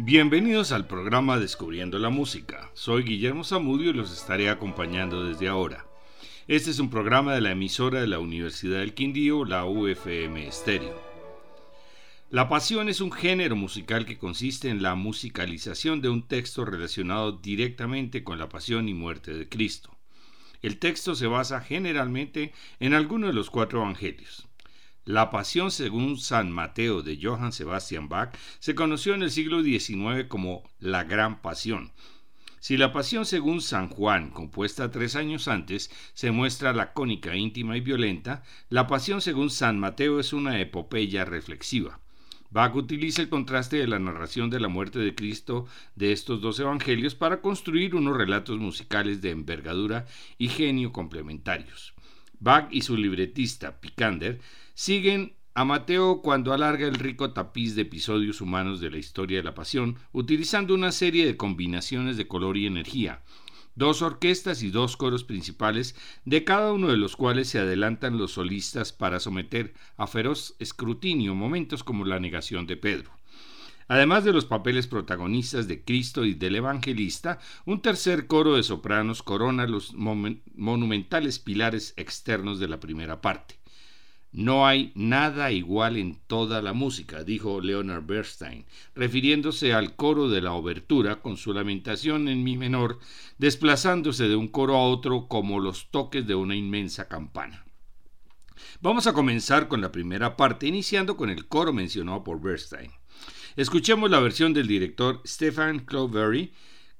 Bienvenidos al programa Descubriendo la Música. Soy Guillermo Zamudio y los estaré acompañando desde ahora. Este es un programa de la emisora de la Universidad del Quindío, la UFM Estéreo. La pasión es un género musical que consiste en la musicalización de un texto relacionado directamente con la pasión y muerte de Cristo. El texto se basa generalmente en alguno de los cuatro evangelios. La Pasión según San Mateo de Johann Sebastian Bach se conoció en el siglo XIX como la Gran Pasión. Si la Pasión según San Juan, compuesta tres años antes, se muestra lacónica, íntima y violenta, la Pasión según San Mateo es una epopeya reflexiva. Bach utiliza el contraste de la narración de la muerte de Cristo de estos dos evangelios para construir unos relatos musicales de envergadura y genio complementarios. Bach y su libretista Picander siguen a Mateo cuando alarga el rico tapiz de episodios humanos de la historia de la pasión, utilizando una serie de combinaciones de color y energía, dos orquestas y dos coros principales, de cada uno de los cuales se adelantan los solistas para someter a feroz escrutinio momentos como la negación de Pedro. Además de los papeles protagonistas de Cristo y del Evangelista, un tercer coro de sopranos corona los monumentales pilares externos de la primera parte. No hay nada igual en toda la música, dijo Leonard Bernstein, refiriéndose al coro de la obertura con su lamentación en mi menor, desplazándose de un coro a otro como los toques de una inmensa campana. Vamos a comenzar con la primera parte, iniciando con el coro mencionado por Bernstein. Escuchemos la versión del director Stephen Clovery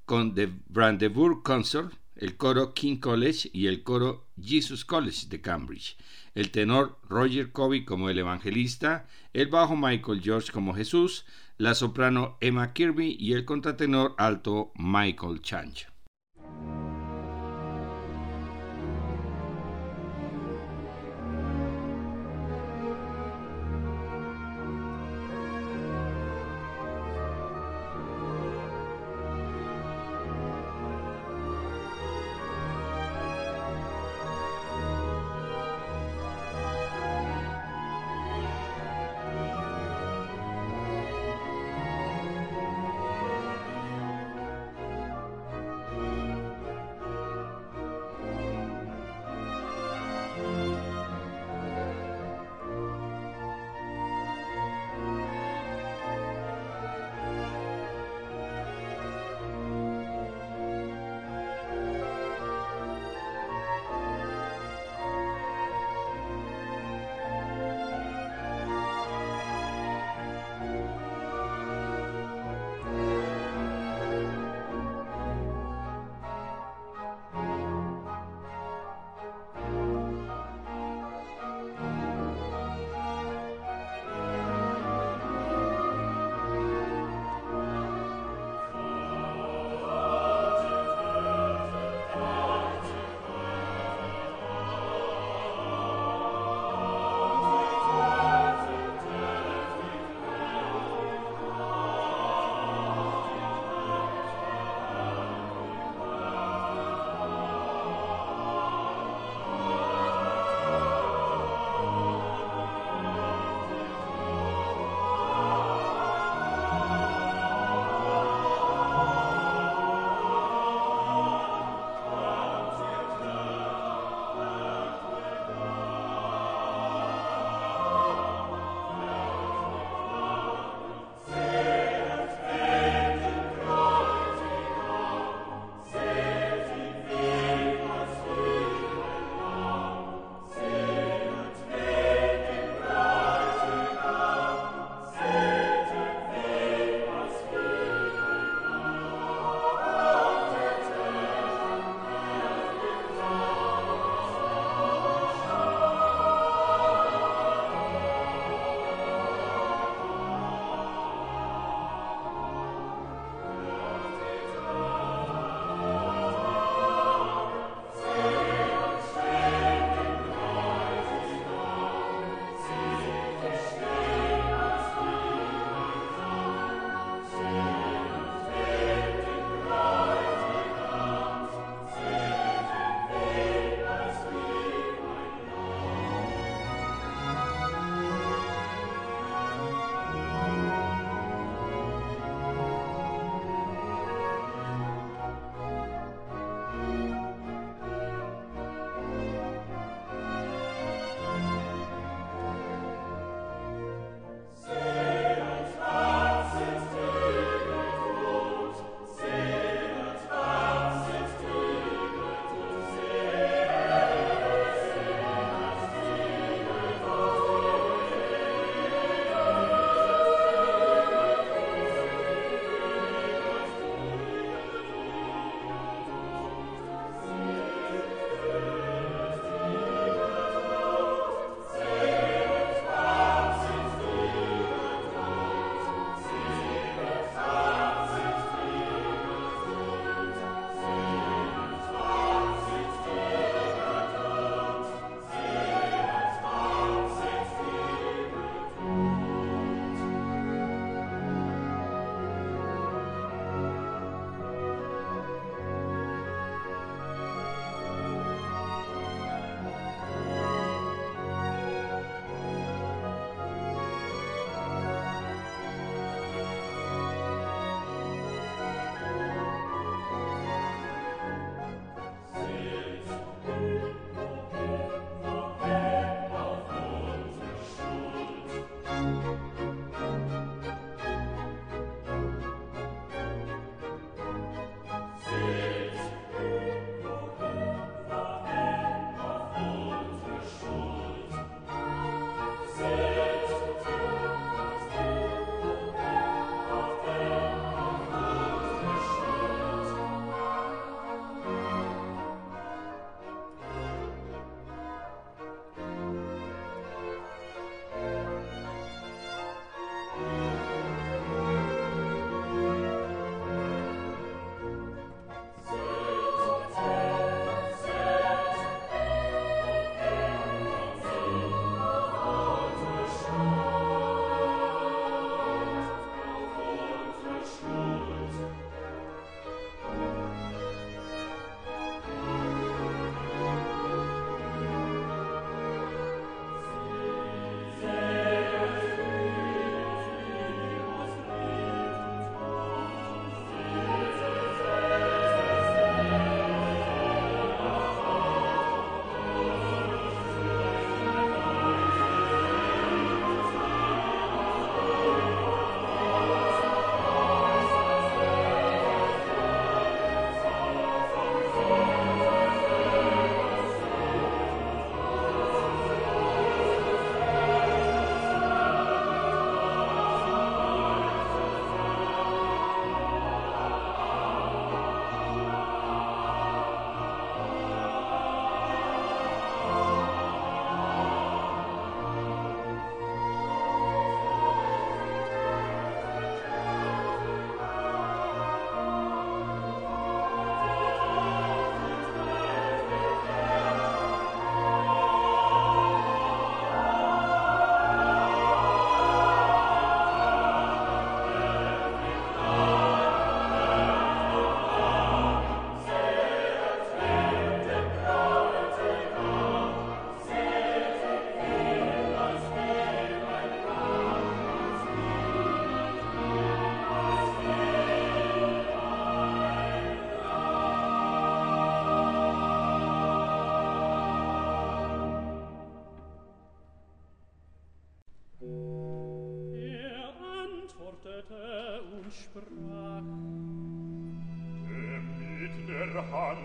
con The Brandenburg Concert, el coro King College y el coro Jesus College de Cambridge el tenor Roger Covey como el evangelista, el bajo Michael George como Jesús, la soprano Emma Kirby y el contratenor alto Michael Change.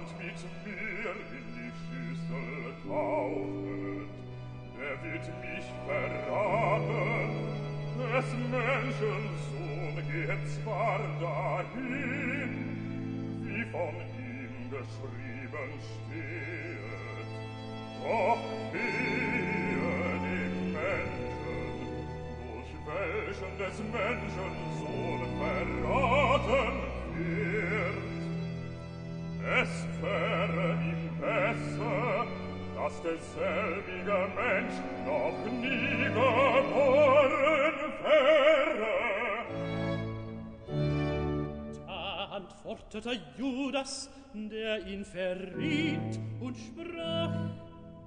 und mit mir in die Schüssel taufet, der wird mich verraten. Des Menschen Sohn geht zwar dahin, wie von ihm geschrieben steht, doch wehe dem Menschen, durch welchen des Menschen Sohn verraten wird. Es selbiger Mensch noch nie geboren wäre. Da antwortete Judas, der ihn verriet und sprach,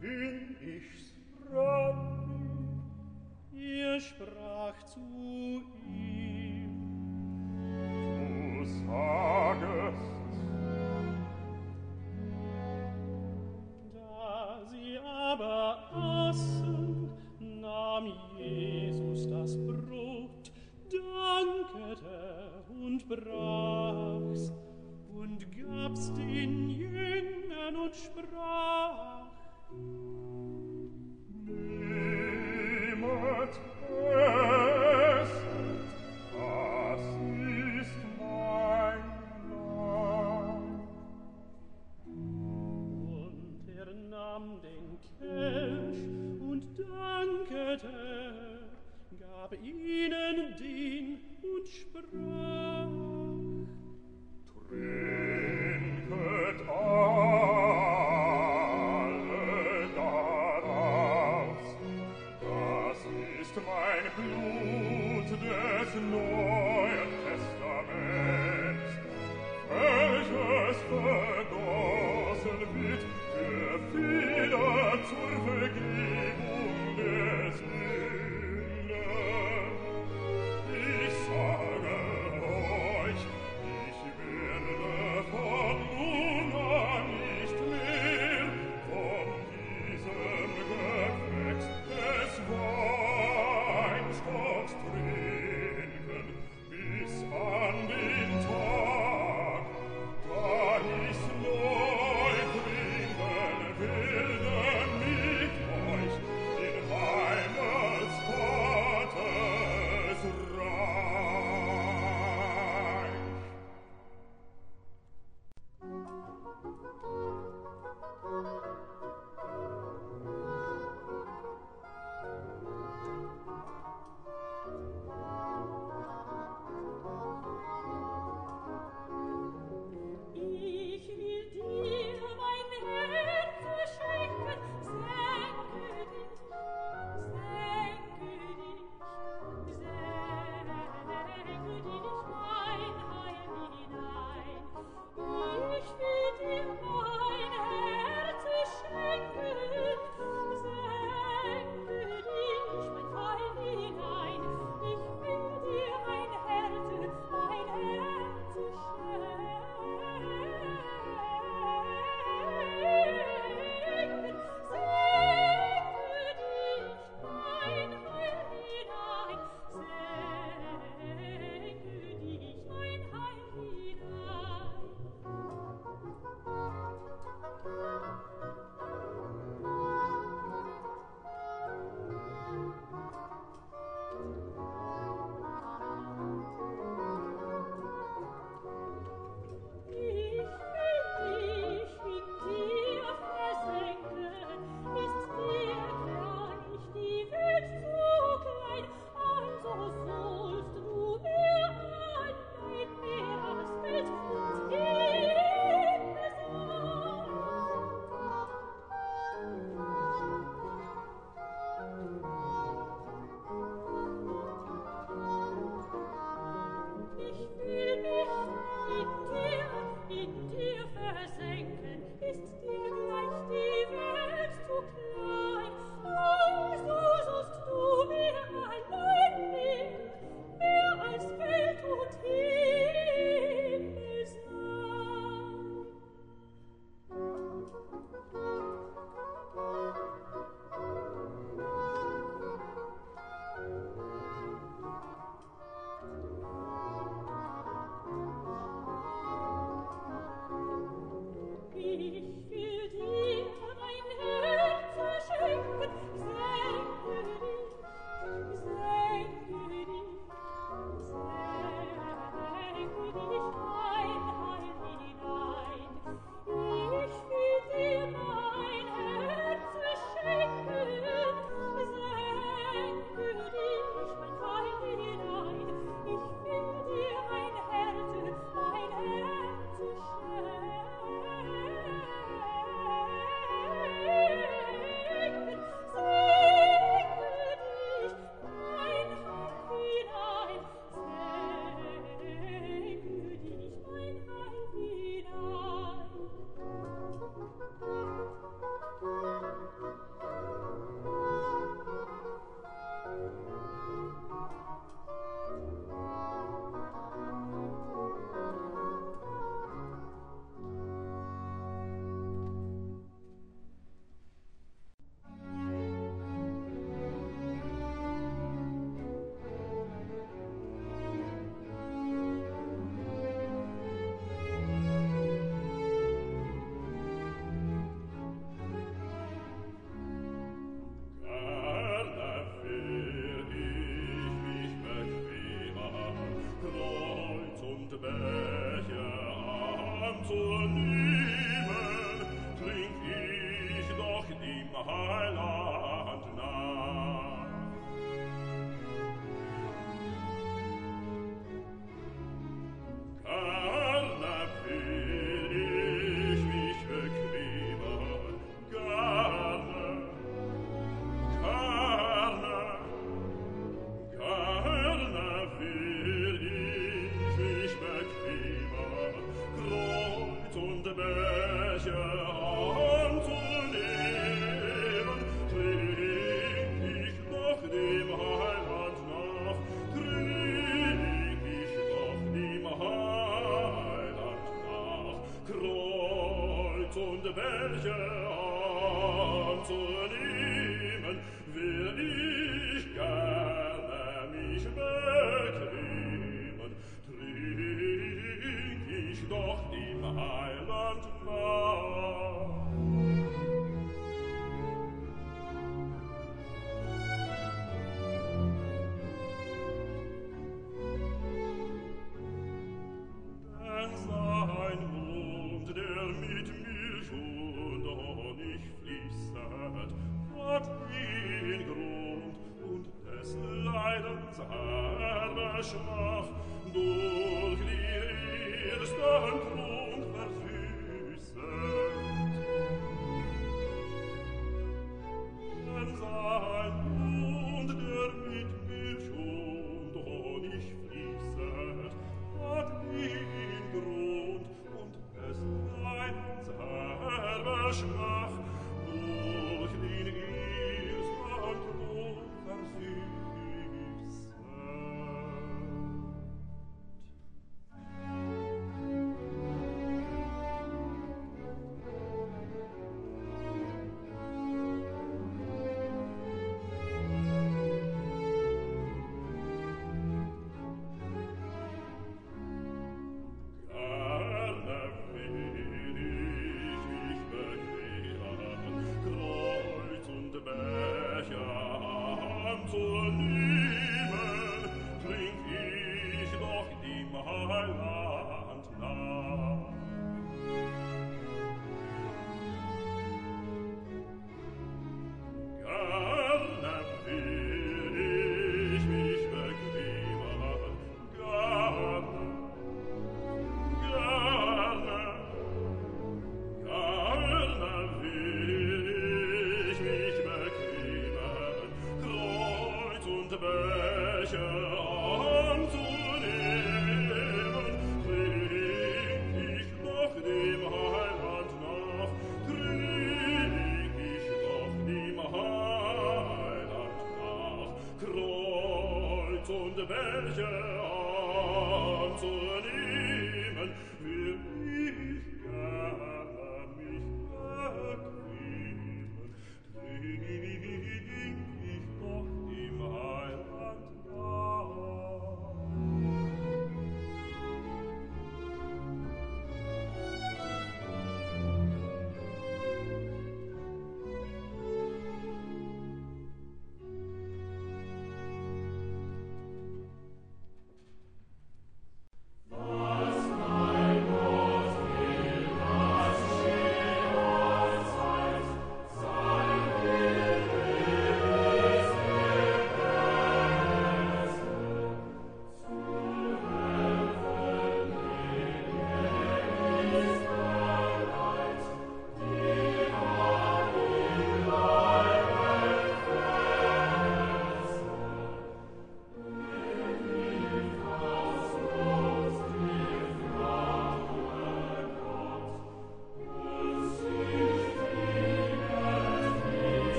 Bin ich's, Rabbi? Er sprach zu ihm, Du sagest, aber aßen, nahm Jesus das Brot, dankete er und brach's. Und gab's den Jüngern und sprach, Nehmet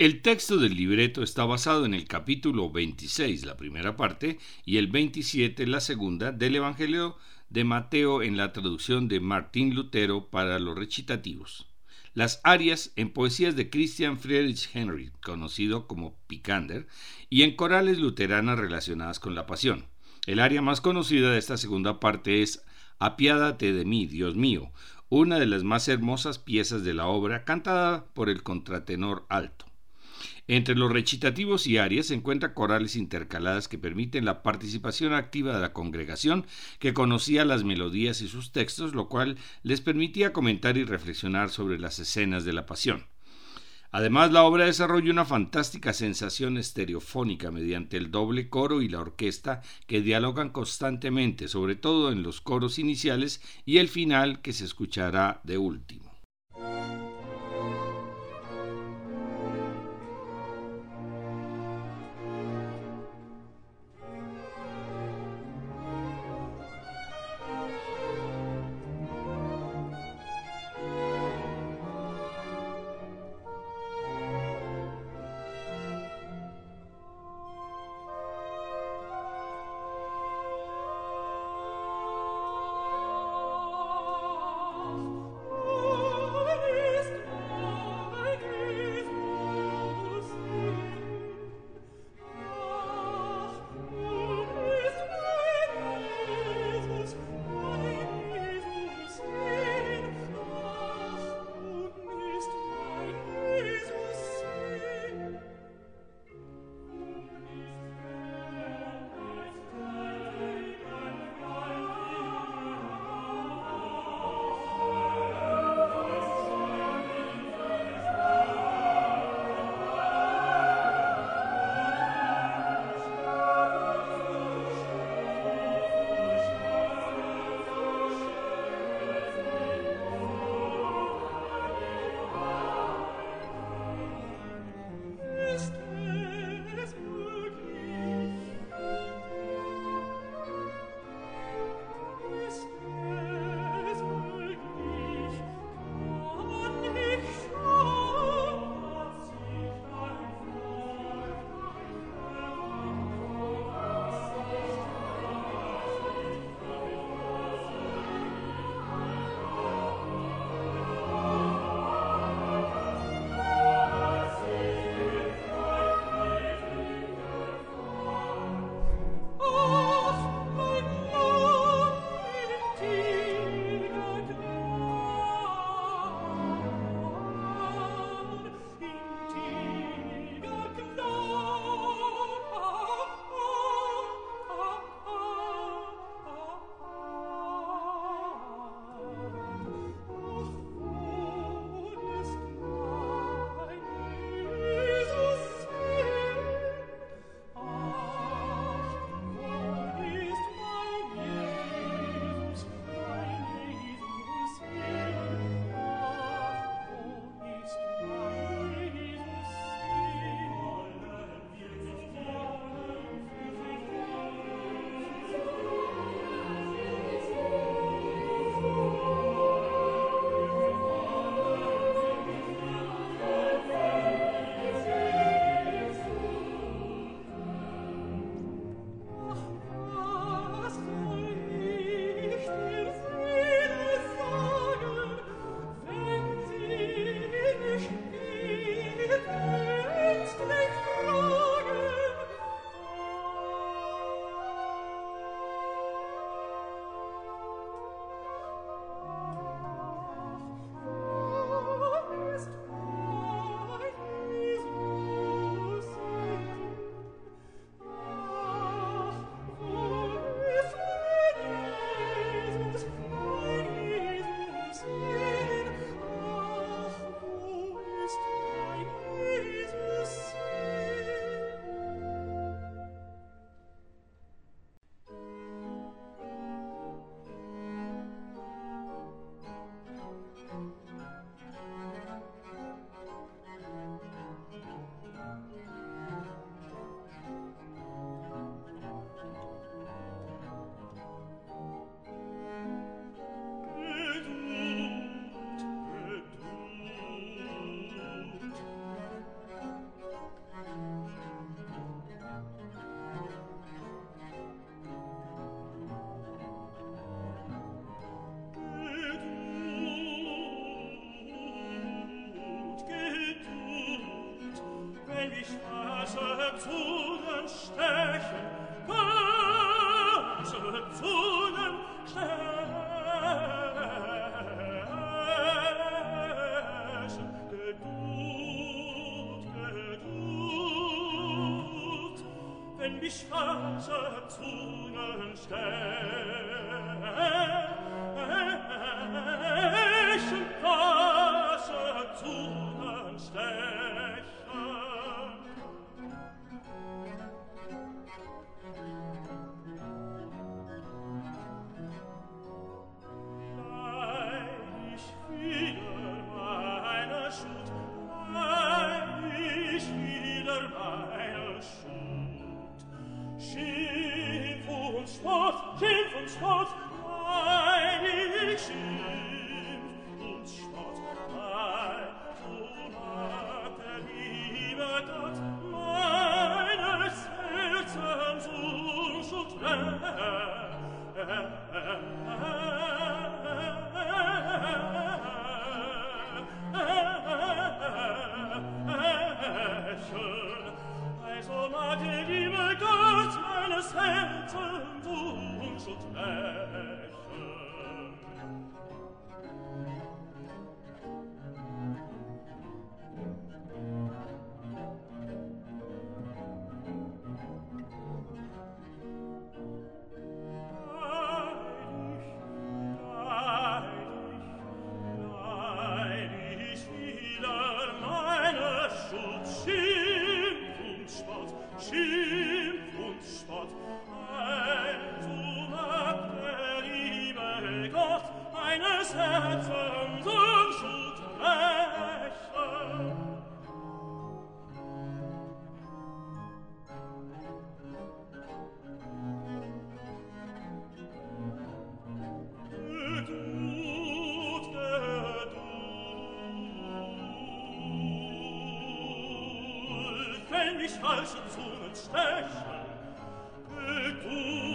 El texto del libreto está basado en el capítulo 26, la primera parte, y el 27, la segunda, del Evangelio de Mateo en la traducción de Martín Lutero para los recitativos. Las arias en poesías de Christian Friedrich Henry, conocido como Picander, y en corales luteranas relacionadas con la pasión. El aria más conocida de esta segunda parte es Apiádate de mí, Dios mío, una de las más hermosas piezas de la obra, cantada por el contratenor alto. Entre los recitativos y arias se encuentran corales intercaladas que permiten la participación activa de la congregación que conocía las melodías y sus textos, lo cual les permitía comentar y reflexionar sobre las escenas de la pasión. Además, la obra desarrolla una fantástica sensación estereofónica mediante el doble coro y la orquesta que dialogan constantemente, sobre todo en los coros iniciales y el final que se escuchará de último. wenn ich falsche Zungen stechen. Äh, du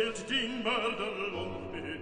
It's din murder on the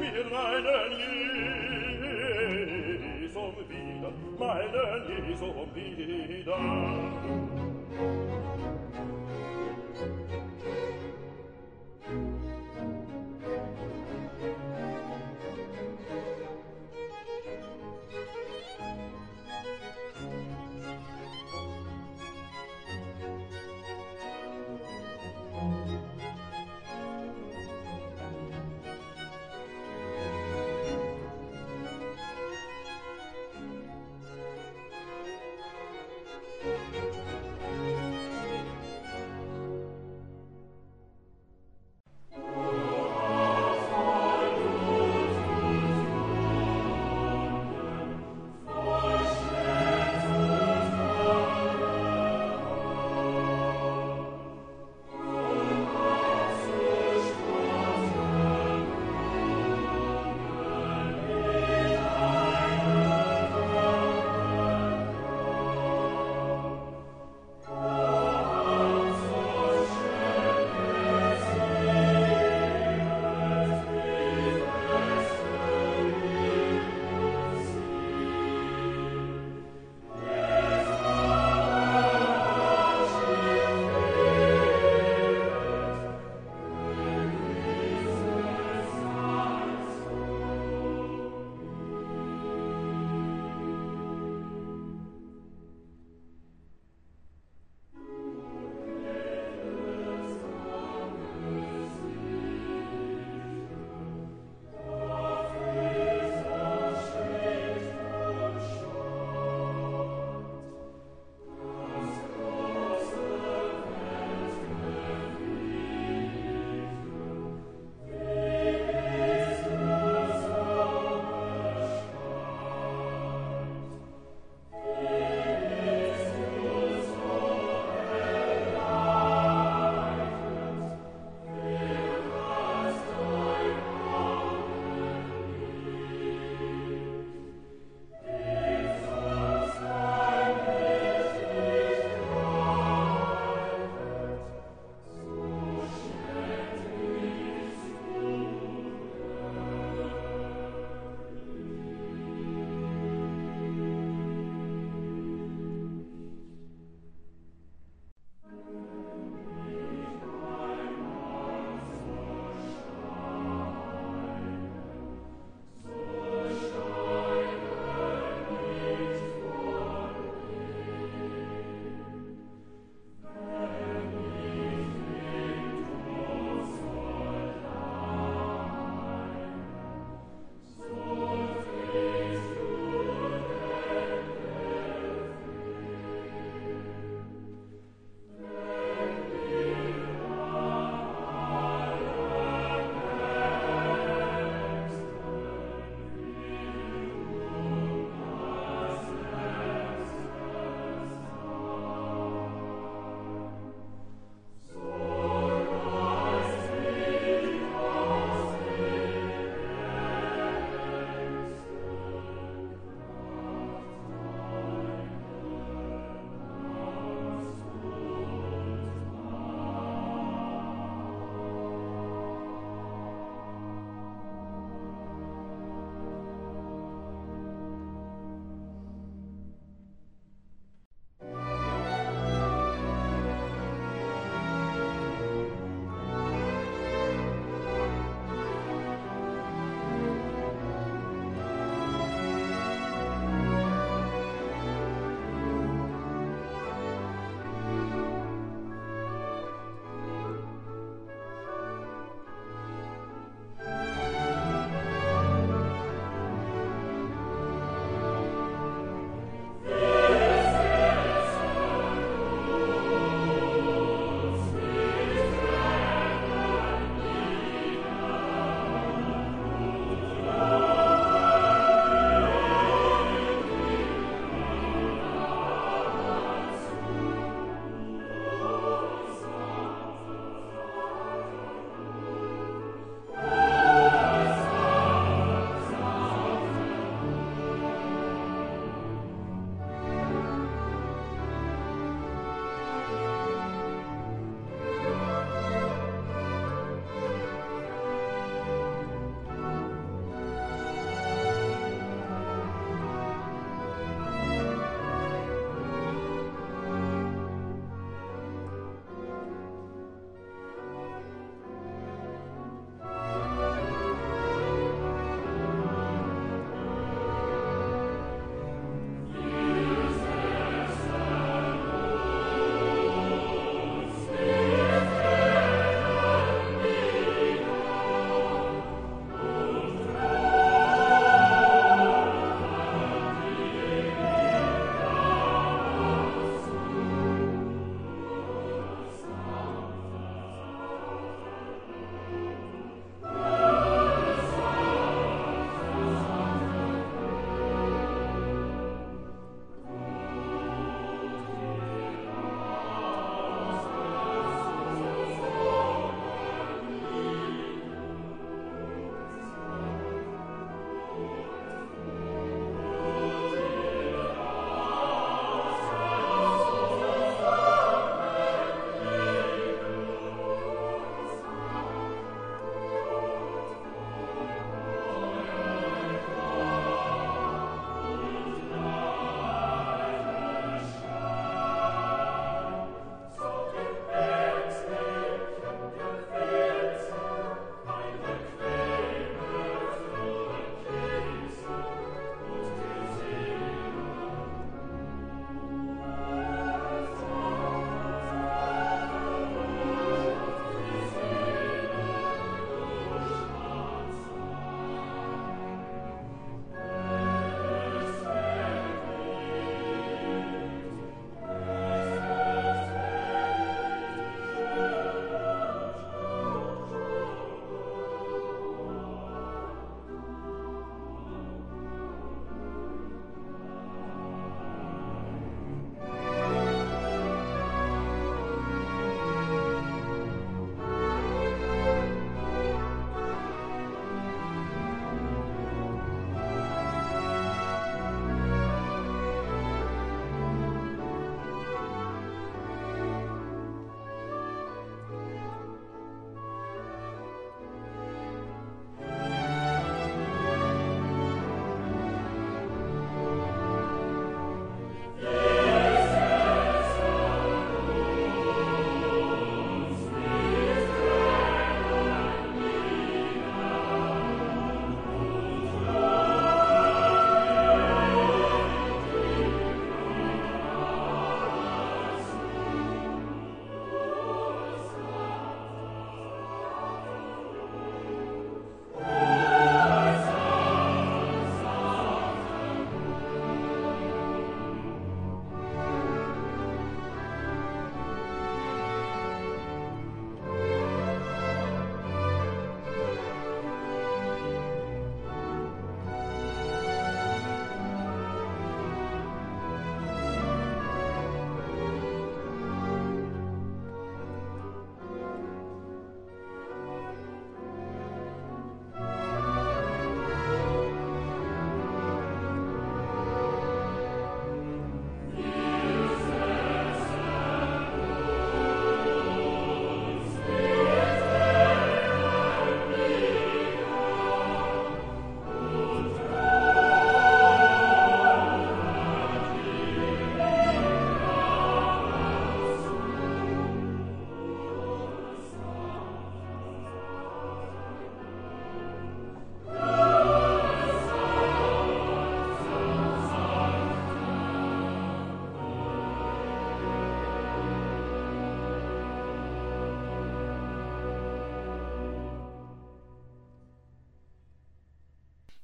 mir meinen Jesus um wieder, meinen Jesus um wieder.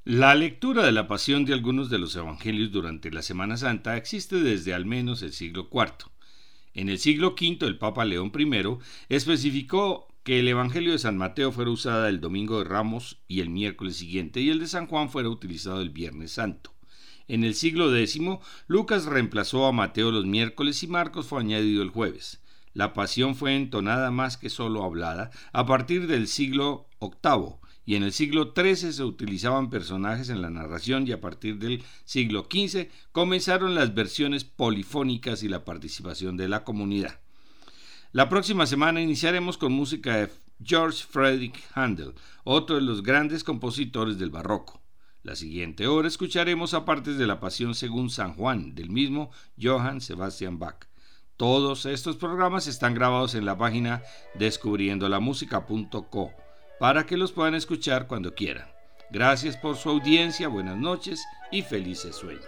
La lectura de la pasión de algunos de los evangelios durante la Semana Santa existe desde al menos el siglo IV. En el siglo V el Papa León I especificó que el Evangelio de San Mateo fuera usado el domingo de Ramos y el miércoles siguiente y el de San Juan fuera utilizado el Viernes Santo. En el siglo X, Lucas reemplazó a Mateo los miércoles y Marcos fue añadido el jueves. La pasión fue entonada más que solo hablada a partir del siglo VIII y en el siglo XIII se utilizaban personajes en la narración y a partir del siglo XV comenzaron las versiones polifónicas y la participación de la comunidad. La próxima semana iniciaremos con música de George Frederick Handel, otro de los grandes compositores del barroco. La siguiente hora escucharemos a partes de la Pasión según San Juan, del mismo Johann Sebastian Bach. Todos estos programas están grabados en la página descubriendolamusica.co para que los puedan escuchar cuando quieran. Gracias por su audiencia, buenas noches y felices sueños.